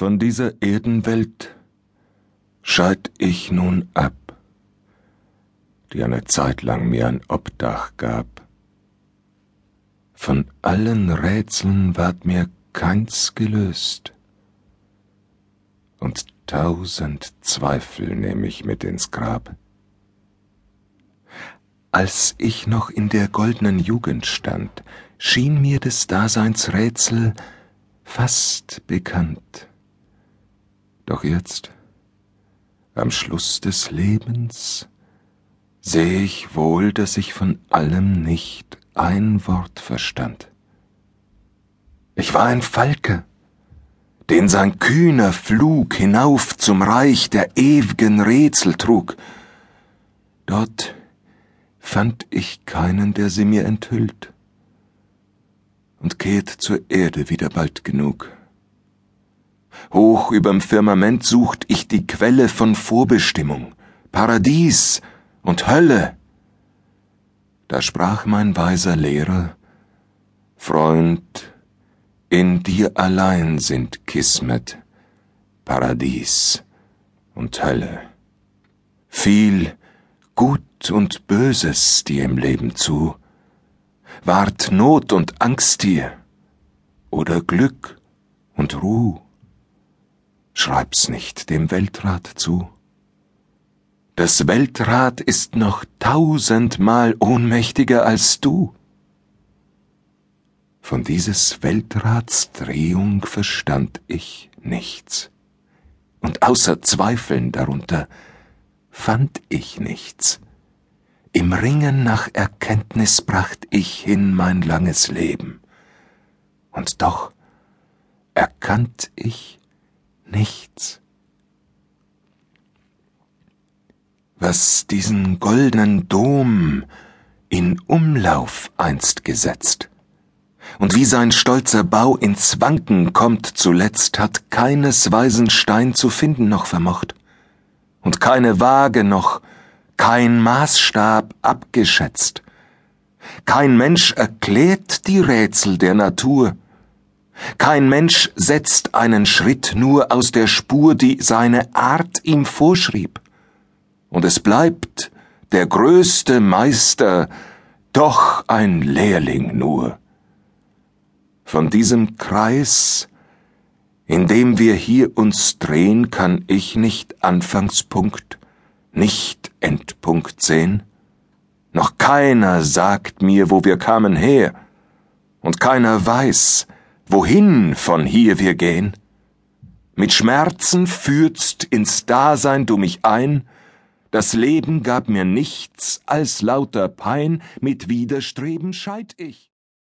Von dieser Erdenwelt scheid ich nun ab, die eine Zeit lang mir ein Obdach gab. Von allen Rätseln ward mir keins gelöst, und tausend Zweifel nehm ich mit ins Grab. Als ich noch in der goldenen Jugend stand, schien mir des Daseins Rätsel fast bekannt. Doch jetzt, am Schluss des Lebens, seh ich wohl, dass ich von allem nicht ein Wort verstand. Ich war ein Falke, den sein kühner Flug hinauf zum Reich der ew'gen Rätsel trug. Dort fand ich keinen, der sie mir enthüllt, und kehrt zur Erde wieder bald genug. Hoch überm Firmament sucht ich die Quelle von Vorbestimmung, Paradies und Hölle. Da sprach mein weiser Lehrer, Freund, in dir allein sind Kismet, Paradies und Hölle. Viel Gut und Böses dir im Leben zu, ward Not und Angst dir oder Glück und Ruh schreib's nicht dem Weltrat zu. Das Weltrad ist noch tausendmal ohnmächtiger als du. Von dieses Weltrats Drehung verstand ich nichts, und außer Zweifeln darunter fand ich nichts. Im Ringen nach Erkenntnis bracht ich hin mein langes Leben, und doch erkannt ich nichts. Was diesen goldenen Dom in Umlauf einst gesetzt, und wie sein stolzer Bau ins Wanken kommt zuletzt, hat keines weisen Stein zu finden noch vermocht, und keine Waage noch, kein Maßstab abgeschätzt. Kein Mensch erklärt die Rätsel der Natur, kein Mensch setzt einen Schritt nur aus der Spur, die seine Art ihm vorschrieb. Und es bleibt der größte Meister, doch ein Lehrling nur. Von diesem Kreis, in dem wir hier uns drehen, kann ich nicht Anfangspunkt, nicht Endpunkt sehen. Noch keiner sagt mir, wo wir kamen her, und keiner weiß, wohin von hier wir gehen? Mit Schmerzen führtst ins Dasein du mich ein, das Leben gab mir nichts als lauter Pein, mit Widerstreben scheid ich.